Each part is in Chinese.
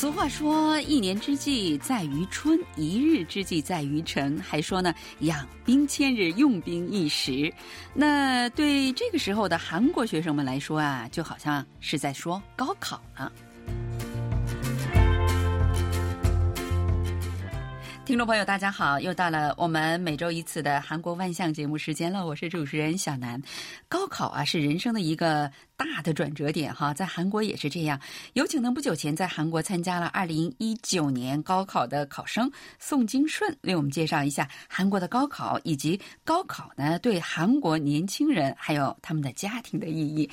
俗话说：“一年之计在于春，一日之计在于晨。”还说呢，“养兵千日，用兵一时。”那对这个时候的韩国学生们来说啊，就好像是在说高考了。听众朋友，大家好，又到了我们每周一次的韩国万象节目时间了。我是主持人小南。高考啊，是人生的一个大的转折点哈，在韩国也是这样。有请呢，不久前在韩国参加了二零一九年高考的考生宋金顺，为我们介绍一下韩国的高考以及高考呢对韩国年轻人还有他们的家庭的意义。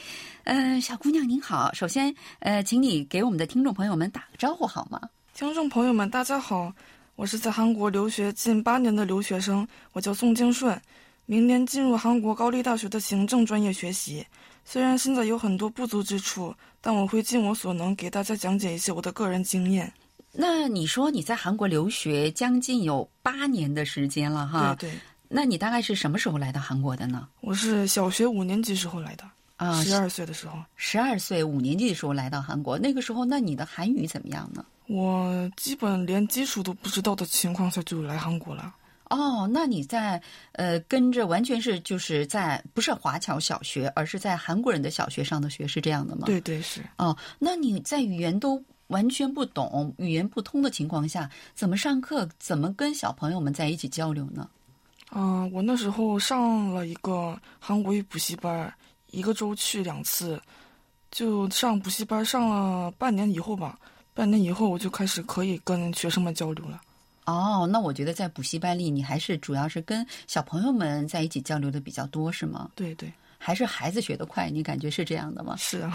呃，小姑娘您好，首先呃，请你给我们的听众朋友们打个招呼好吗？听众朋友们，大家好。我是在韩国留学近八年的留学生，我叫宋京顺，明年进入韩国高丽大学的行政专业学习。虽然现在有很多不足之处，但我会尽我所能给大家讲解一些我的个人经验。那你说你在韩国留学将近有八年的时间了哈？对对。那你大概是什么时候来到韩国的呢？我是小学五年级时候来的啊，十二岁的时候。十二岁五年级的时候来到韩国，那个时候那你的韩语怎么样呢？我基本连基础都不知道的情况下就来韩国了。哦，那你在呃跟着完全是就是在不是华侨小学，而是在韩国人的小学上的学，是这样的吗？对对是。哦，那你在语言都完全不懂、语言不通的情况下，怎么上课？怎么跟小朋友们在一起交流呢？啊，我那时候上了一个韩国语补习班，一个周去两次，就上补习班上了半年以后吧。半年以后，我就开始可以跟学生们交流了。哦，那我觉得在补习班里，你还是主要是跟小朋友们在一起交流的比较多，是吗？对对，还是孩子学得快，你感觉是这样的吗？是啊。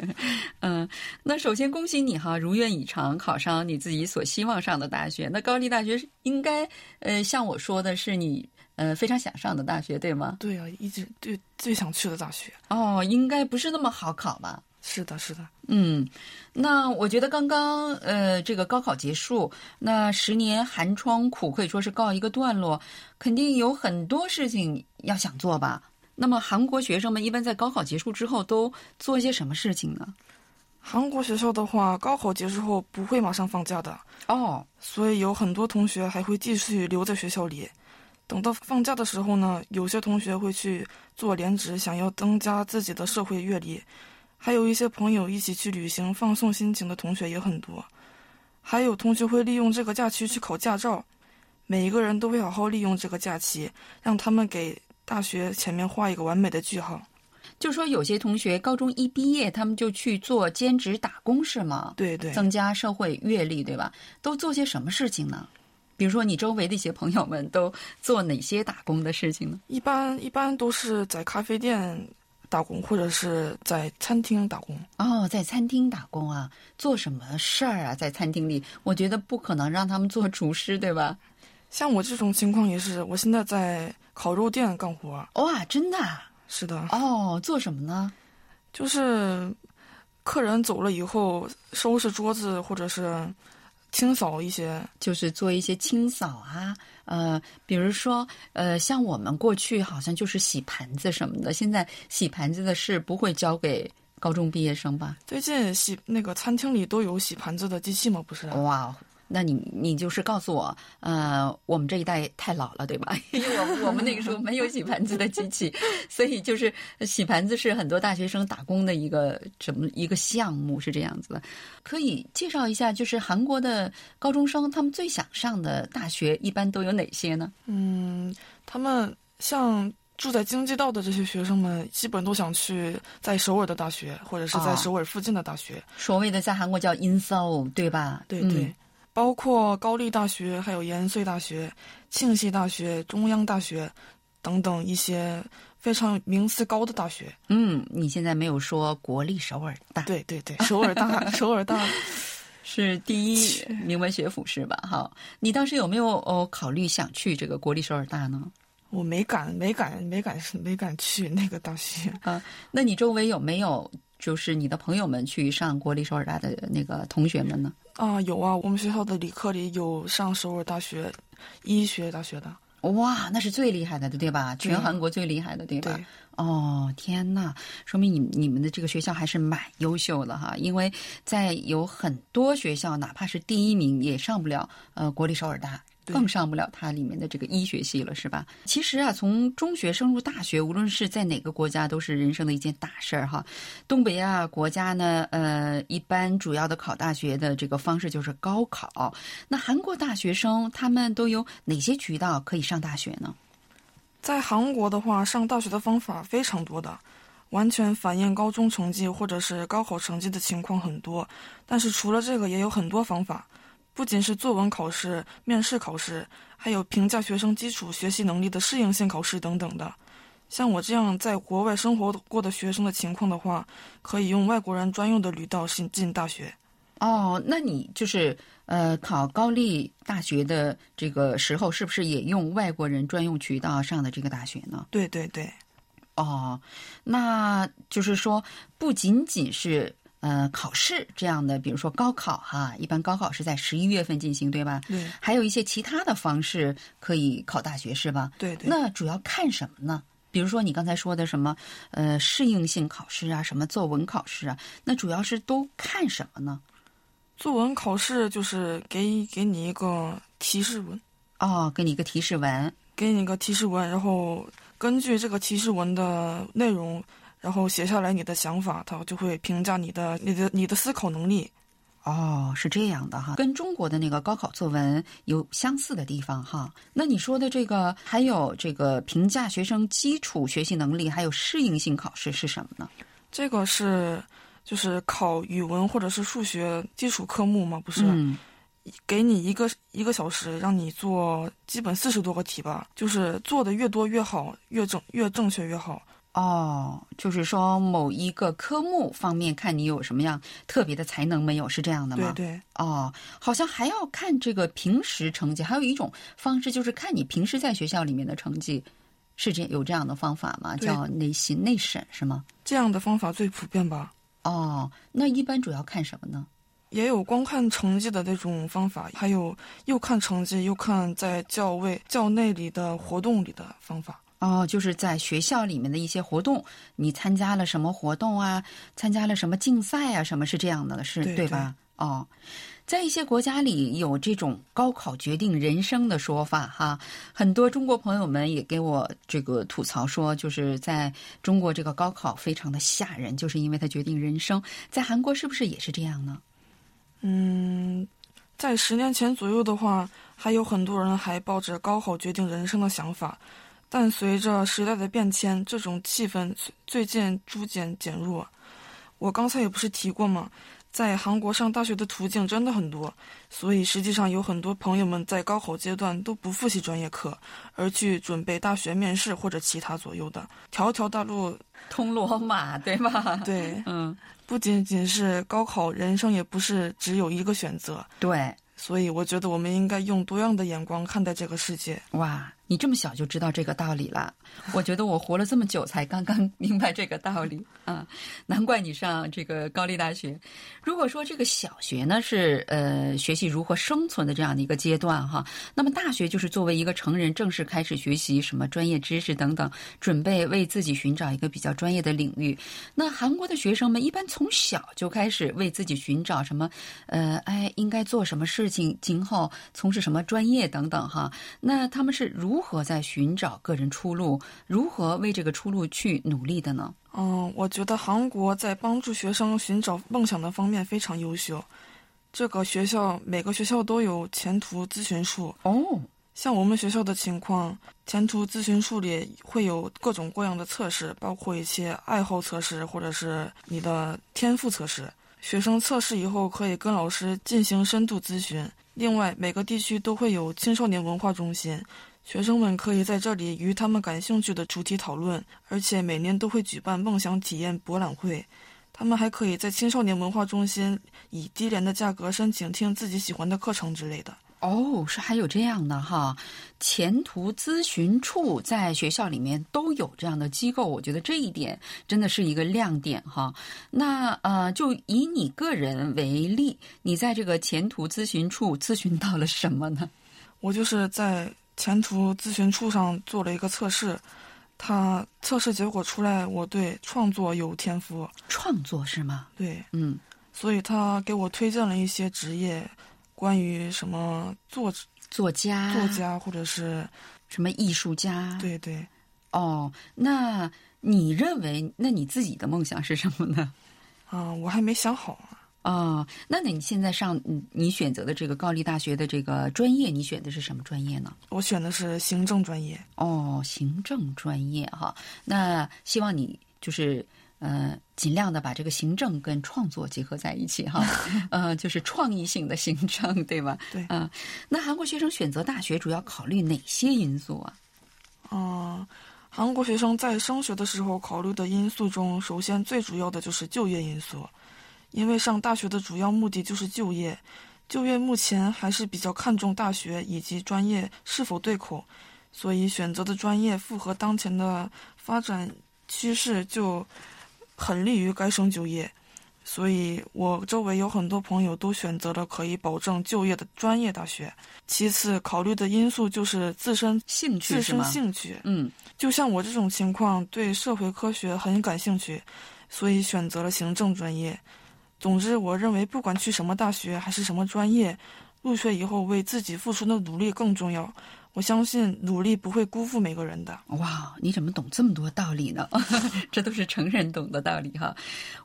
嗯，那首先恭喜你哈，如愿以偿，考上你自己所希望上的大学。那高丽大学应该，呃，像我说的是你呃非常想上的大学，对吗？对啊，一直最最想去的大学。哦，应该不是那么好考吧？是的，是的，嗯，那我觉得刚刚呃，这个高考结束，那十年寒窗苦可以说是告一个段落，肯定有很多事情要想做吧。那么韩国学生们一般在高考结束之后都做一些什么事情呢？韩国学校的话，高考结束后不会马上放假的哦，所以有很多同学还会继续留在学校里，等到放假的时候呢，有些同学会去做兼职，想要增加自己的社会阅历。还有一些朋友一起去旅行放松心情的同学也很多，还有同学会利用这个假期去考驾照，每一个人都会好好利用这个假期，让他们给大学前面画一个完美的句号。就说有些同学高中一毕业，他们就去做兼职打工，是吗？对对，增加社会阅历，对吧？都做些什么事情呢？比如说你周围的一些朋友们都做哪些打工的事情呢？一般一般都是在咖啡店。打工或者是在餐厅打工哦，在餐厅打工啊，做什么事儿啊？在餐厅里，我觉得不可能让他们做厨师，对吧？像我这种情况也是，我现在在烤肉店干活。哇，真的？是的。哦，做什么呢？就是客人走了以后，收拾桌子或者是清扫一些，就是做一些清扫啊。呃，比如说，呃，像我们过去好像就是洗盘子什么的，现在洗盘子的事不会交给高中毕业生吧？最近洗那个餐厅里都有洗盘子的机器吗？不是？哇。那你你就是告诉我，呃，我们这一代太老了，对吧？因为我我们那个时候没有洗盘子的机器，所以就是洗盘子是很多大学生打工的一个什么一个项目，是这样子的。可以介绍一下，就是韩国的高中生他们最想上的大学一般都有哪些呢？嗯，他们像住在京畿道的这些学生们，基本都想去在首尔的大学，或者是在首尔附近的大学。所谓的在韩国叫 insol，对吧？对对。包括高丽大学、还有延绥大学、庆熙大学、中央大学等等一些非常名次高的大学。嗯，你现在没有说国立首尔大？对对对，首尔大，首尔大是第一名文学府是吧？好，你当时有没有哦考虑想去这个国立首尔大呢？我没敢，没敢，没敢，没敢去那个大学啊。那你周围有没有就是你的朋友们去上国立首尔大的那个同学们呢？啊，有啊，我们学校的理科里有上首尔大学医学大学的。哇，那是最厉害的，对吧？全韩国最厉害的，对吧？对哦，天呐，说明你你们的这个学校还是蛮优秀的哈，因为在有很多学校，哪怕是第一名也上不了呃国立首尔大。对更上不了它里面的这个医学系了，是吧？其实啊，从中学升入大学，无论是在哪个国家，都是人生的一件大事儿哈。东北亚国家呢，呃，一般主要的考大学的这个方式就是高考。那韩国大学生他们都有哪些渠道可以上大学呢？在韩国的话，上大学的方法非常多的，完全反映高中成绩或者是高考成绩的情况很多。但是除了这个，也有很多方法，不仅是作文考试、面试考试，还有评价学生基础学习能力的适应性考试等等的。像我这样在国外生活过的学生的情况的话，可以用外国人专用的渠道进进大学。哦，那你就是呃考高丽大学的这个时候，是不是也用外国人专用渠道上的这个大学呢？对对对，哦，那就是说，不仅仅是呃考试这样的，比如说高考哈，一般高考是在十一月份进行，对吧？对还有一些其他的方式可以考大学，是吧？对对。那主要看什么呢？比如说你刚才说的什么呃适应性考试啊，什么作文考试啊，那主要是都看什么呢？作文考试就是给给你一个提示文，哦，给你一个提示文。给你一个提示文，然后根据这个提示文的内容，然后写下来你的想法，他就会评价你的你的你的思考能力。哦，是这样的哈，跟中国的那个高考作文有相似的地方哈。那你说的这个还有这个评价学生基础学习能力，还有适应性考试是什么呢？这个是就是考语文或者是数学基础科目吗，不是？嗯，给你一个一个小时，让你做基本四十多个题吧，就是做的越多越好，越正越正确越好。哦，就是说某一个科目方面看你有什么样特别的才能没有，是这样的吗？对对哦，好像还要看这个平时成绩，还有一种方式就是看你平时在学校里面的成绩，是这有这样的方法吗？叫内心内审是吗？这样的方法最普遍吧。哦，那一般主要看什么呢？也有光看成绩的那种方法，还有又看成绩又看在教位教内里的活动里的方法。哦，就是在学校里面的一些活动，你参加了什么活动啊？参加了什么竞赛啊？什么是这样的？是对吧？哦，在一些国家里有这种高考决定人生的说法哈，很多中国朋友们也给我这个吐槽说，就是在中国这个高考非常的吓人，就是因为它决定人生。在韩国是不是也是这样呢？嗯，在十年前左右的话，还有很多人还抱着高考决定人生的想法，但随着时代的变迁，这种气氛最近逐渐减弱。我刚才也不是提过吗？在韩国上大学的途径真的很多，所以实际上有很多朋友们在高考阶段都不复习专业课，而去准备大学面试或者其他左右的。条条大路，通罗马，对吧？对，嗯，不仅仅是高考，人生也不是只有一个选择。对，所以我觉得我们应该用多样的眼光看待这个世界。哇，你这么小就知道这个道理了，我觉得我活了这么久才刚刚 明白这个道理啊，难怪你上这个高丽大学。如果说这个小学呢是呃学习如何生存的这样的一个阶段哈，那么大学就是作为一个成人正式开始学习什么专业知识等等，准备为自己寻找一个比较专业的领域。那韩国的学生们一般从小就开始为自己寻找什么呃哎应该做什么事情，今后从事什么专业等等哈。那他们是如何在寻找个人出路，如何为这个出路去努力的呢？嗯，我觉得韩国在帮助学生寻找梦想的方面非常优秀。这个学校每个学校都有前途咨询处，哦，像我们学校的情况，前途咨询处里会有各种各样的测试，包括一些爱好测试或者是你的天赋测试。学生测试以后可以跟老师进行深度咨询。另外，每个地区都会有青少年文化中心，学生们可以在这里与他们感兴趣的主题讨论，而且每年都会举办梦想体验博览会。他们还可以在青少年文化中心以低廉的价格申请听自己喜欢的课程之类的。哦，是还有这样的哈，前途咨询处在学校里面都有这样的机构，我觉得这一点真的是一个亮点哈。那呃，就以你个人为例，你在这个前途咨询处咨询到了什么呢？我就是在前途咨询处上做了一个测试，他测试结果出来，我对创作有天赋。创作是吗？对，嗯，所以他给我推荐了一些职业，关于什么作作家、作家或者是什么艺术家。对对。哦，那你认为，那你自己的梦想是什么呢？啊，我还没想好啊。哦，那你现在上你选择的这个高丽大学的这个专业，你选的是什么专业呢？我选的是行政专业。哦，行政专业哈，那希望你就是呃，尽量的把这个行政跟创作结合在一起哈，呃，就是创意性的行政，对吧？对。嗯，那韩国学生选择大学主要考虑哪些因素啊？嗯，韩国学生在升学的时候考虑的因素中，首先最主要的就是就业因素。因为上大学的主要目的就是就业，就业目前还是比较看重大学以及专业是否对口，所以选择的专业符合当前的发展趋势，就很利于该生就业。所以我周围有很多朋友都选择了可以保证就业的专业大学。其次，考虑的因素就是自身兴趣，自身兴趣。嗯，就像我这种情况，对社会科学很感兴趣，所以选择了行政专业。总之，我认为不管去什么大学还是什么专业，入学以后为自己付出的努力更重要。我相信努力不会辜负每个人的。哇，你怎么懂这么多道理呢？这都是成人懂的道理哈。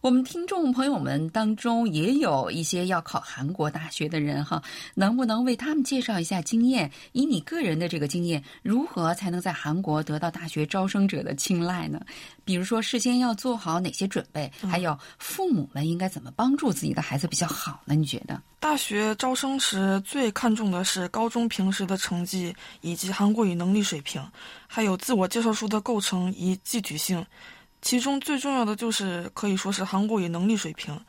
我们听众朋友们当中也有一些要考韩国大学的人哈，能不能为他们介绍一下经验？以你个人的这个经验，如何才能在韩国得到大学招生者的青睐呢？比如说，事先要做好哪些准备？还有父母们应该怎么帮助自己的孩子比较好呢？你觉得？大学招生时最看重的是高中平时的成绩。以及韩国语能力水平，还有自我介绍书的构成与具体性，其中最重要的就是可以说是韩国语能力水平。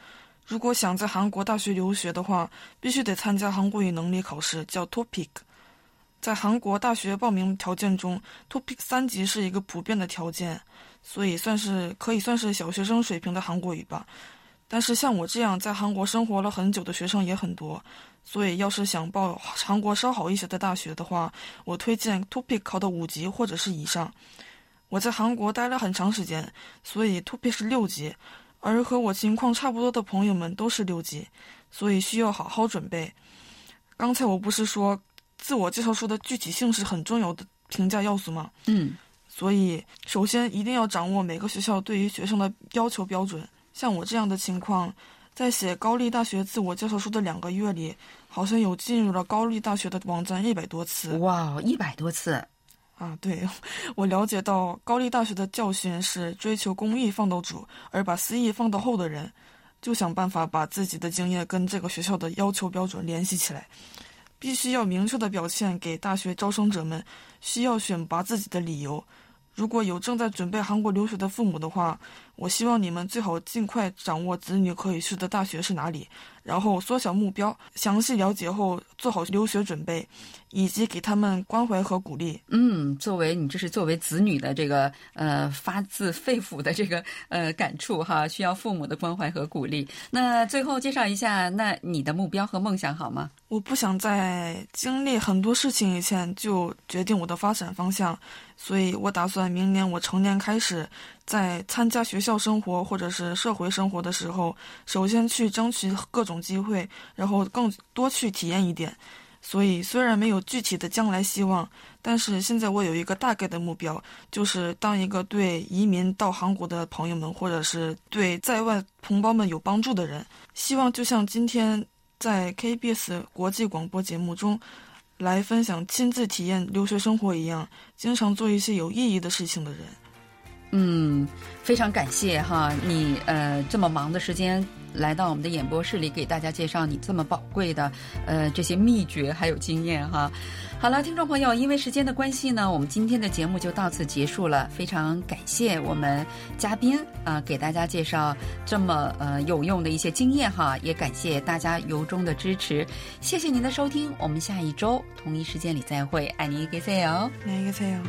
如果想在韩国大学留学的话，必须得参加韩国语能力考试，叫 TOPIK。在韩国大学报名条件中，TOPIK 三级是一个普遍的条件，所以算是可以算是小学生水平的韩国语吧。但是像我这样在韩国生活了很久的学生也很多，所以要是想报韩国稍好一些的大学的话，我推荐 TOPIK 考到五级或者是以上。我在韩国待了很长时间，所以 TOPIK 是六级，而和我情况差不多的朋友们都是六级，所以需要好好准备。刚才我不是说自我介绍书的具体性是很重要的评价要素吗？嗯，所以首先一定要掌握每个学校对于学生的要求标准。像我这样的情况，在写高丽大学自我介绍书的两个月里，好像有进入了高丽大学的网站一百多次。哇，一百多次！啊，对，我了解到高丽大学的教训是追求公益放到主，而把私益放到后的人，就想办法把自己的经验跟这个学校的要求标准联系起来，必须要明确的表现给大学招生者们需要选拔自己的理由。如果有正在准备韩国留学的父母的话，我希望你们最好尽快掌握子女可以去的大学是哪里，然后缩小目标，详细了解后做好留学准备，以及给他们关怀和鼓励。嗯，作为你这是作为子女的这个呃发自肺腑的这个呃感触哈，需要父母的关怀和鼓励。那最后介绍一下，那你的目标和梦想好吗？我不想在经历很多事情以前就决定我的发展方向，所以我打算明年我成年开始，在参加学校生活或者是社会生活的时候，首先去争取各种种机会，然后更多去体验一点。所以虽然没有具体的将来希望，但是现在我有一个大概的目标，就是当一个对移民到韩国的朋友们，或者是对在外同胞们有帮助的人。希望就像今天。在 KBS 国际广播节目中，来分享亲自体验留学生活一样，经常做一些有意义的事情的人。嗯，非常感谢哈，你呃这么忙的时间。来到我们的演播室里，给大家介绍你这么宝贵的，呃，这些秘诀还有经验哈。好了，听众朋友，因为时间的关系呢，我们今天的节目就到此结束了。非常感谢我们嘉宾啊，给大家介绍这么呃有用的一些经验哈，也感谢大家由衷的支持。谢谢您的收听，我们下一周同一时间里再会，爱你一个 C 哦，爱你一个 C 哦。